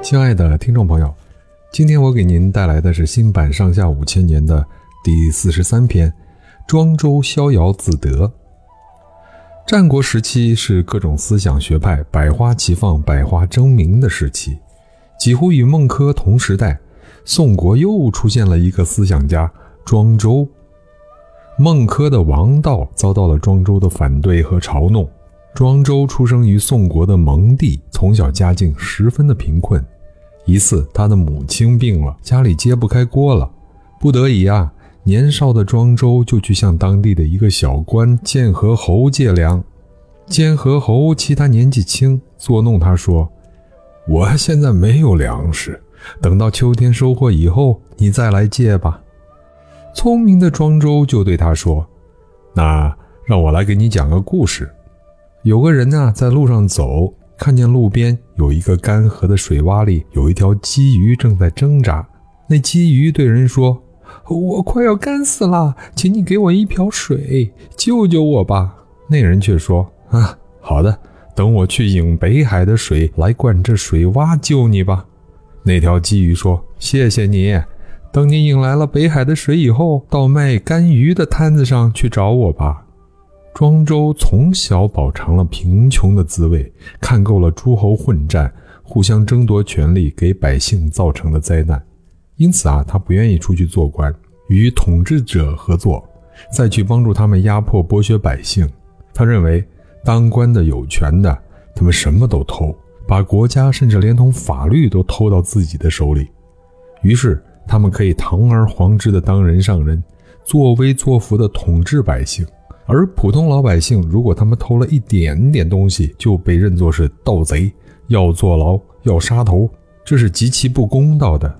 亲爱的听众朋友，今天我给您带来的是新版《上下五千年》的第四十三篇《庄周逍遥自得》。战国时期是各种思想学派百花齐放、百花争鸣的时期，几乎与孟轲同时代。宋国又出现了一个思想家庄周。孟轲的王道遭到了庄周的反对和嘲弄。庄周出生于宋国的蒙地，从小家境十分的贫困。一次，他的母亲病了，家里揭不开锅了，不得已啊，年少的庄周就去向当地的一个小官建和侯借粮。建和侯其他年纪轻，作弄他说：“我现在没有粮食，等到秋天收获以后，你再来借吧。”聪明的庄周就对他说：“那让我来给你讲个故事。有个人呢，在路上走。”看见路边有一个干涸的水洼里有一条鲫鱼正在挣扎，那鲫鱼对人说：“我快要干死了，请你给我一瓢水，救救我吧。”那人却说：“啊，好的，等我去引北海的水来灌这水洼救你吧。”那条鲫鱼说：“谢谢你，等你引来了北海的水以后，到卖干鱼的摊子上去找我吧。”庄周从小饱尝了贫穷的滋味，看够了诸侯混战、互相争夺权力给百姓造成的灾难，因此啊，他不愿意出去做官，与统治者合作，再去帮助他们压迫剥削百姓。他认为，当官的有权的，他们什么都偷，把国家甚至连同法律都偷到自己的手里，于是他们可以堂而皇之的当人上人，作威作福的统治百姓。而普通老百姓，如果他们偷了一点点东西，就被认作是盗贼，要坐牢，要杀头，这是极其不公道的。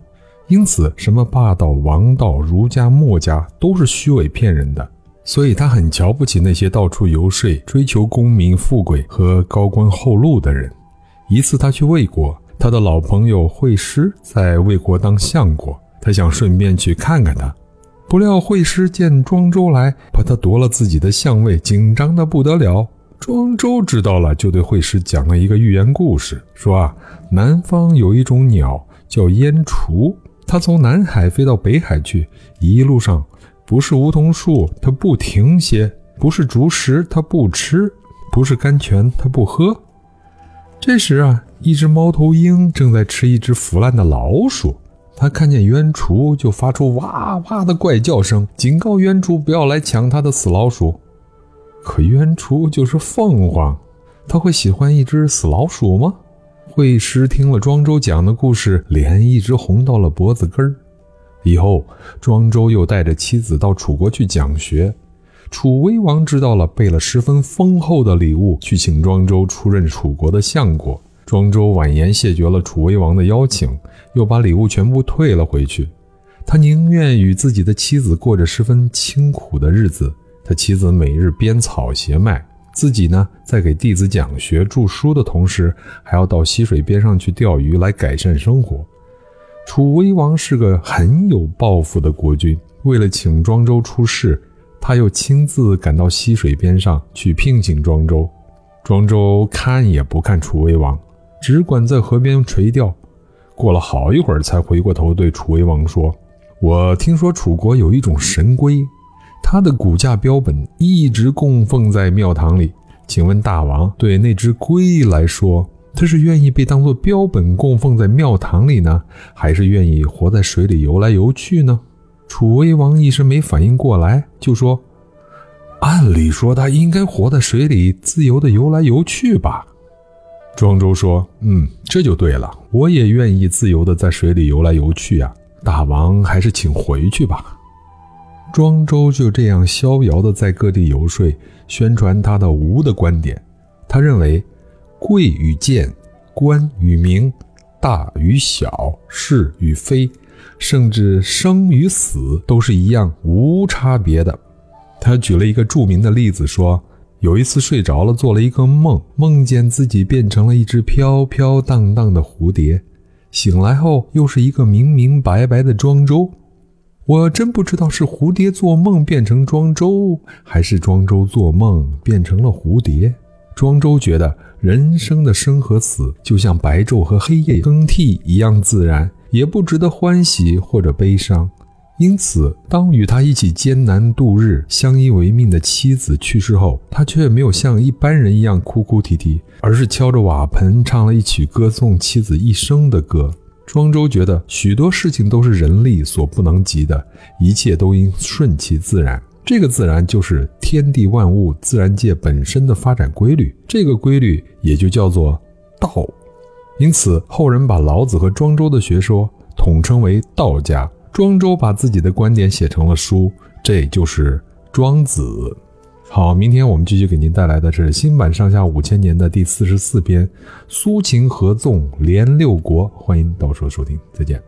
因此，什么霸道、王道、儒家、墨家，都是虚伪骗人的。所以他很瞧不起那些到处游说、追求功名富贵和高官厚禄的人。一次，他去魏国，他的老朋友惠施在魏国当相国，他想顺便去看看他。不料惠施见庄周来，怕他夺了自己的相位，紧张的不得了。庄周知道了，就对惠施讲了一个寓言故事，说啊，南方有一种鸟叫燕雏，它从南海飞到北海去，一路上不是梧桐树它不停歇，不是竹石它不吃，不是甘泉它不喝。这时啊，一只猫头鹰正在吃一只腐烂的老鼠。他看见鸢雏，就发出哇哇的怪叫声，警告鸢雏不要来抢他的死老鼠。可鸢雏就是凤凰，他会喜欢一只死老鼠吗？惠施听了庄周讲的故事，脸一直红到了脖子根儿。以后，庄周又带着妻子到楚国去讲学。楚威王知道了，备了十分丰厚的礼物去请庄周出任楚国的相国。庄周婉言谢绝了楚威王的邀请，又把礼物全部退了回去。他宁愿与自己的妻子过着十分清苦的日子。他妻子每日编草鞋卖，自己呢，在给弟子讲学著书的同时，还要到溪水边上去钓鱼来改善生活。楚威王是个很有抱负的国君，为了请庄周出仕，他又亲自赶到溪水边上去聘请庄周。庄周看也不看楚威王。只管在河边垂钓，过了好一会儿，才回过头对楚威王说：“我听说楚国有一种神龟，它的骨架标本一直供奉在庙堂里。请问大王，对那只龟来说，它是愿意被当作标本供奉在庙堂里呢，还是愿意活在水里游来游去呢？”楚威王一时没反应过来，就说：“按理说，它应该活在水里，自由地游来游去吧。”庄周说：“嗯，这就对了。我也愿意自由的在水里游来游去呀。大王还是请回去吧。”庄周就这样逍遥的在各地游说，宣传他的无的观点。他认为，贵与贱，官与民，大与小，是与非，甚至生与死，都是一样无差别的。他举了一个著名的例子说。有一次睡着了，做了一个梦，梦见自己变成了一只飘飘荡荡的蝴蝶，醒来后又是一个明明白白的庄周。我真不知道是蝴蝶做梦变成庄周，还是庄周做梦变成了蝴蝶。庄周觉得人生的生和死就像白昼和黑夜更替一样自然，也不值得欢喜或者悲伤。因此，当与他一起艰难度日、相依为命的妻子去世后，他却没有像一般人一样哭哭啼啼，而是敲着瓦盆唱了一曲歌颂妻子一生的歌。庄周觉得许多事情都是人力所不能及的，一切都应顺其自然。这个自然就是天地万物、自然界本身的发展规律，这个规律也就叫做道。因此，后人把老子和庄周的学说统称为道家。庄周把自己的观点写成了书，这就是《庄子》。好，明天我们继续给您带来的是新版上下五千年的第四十四篇《苏秦合纵连六国》，欢迎到时候收听，再见。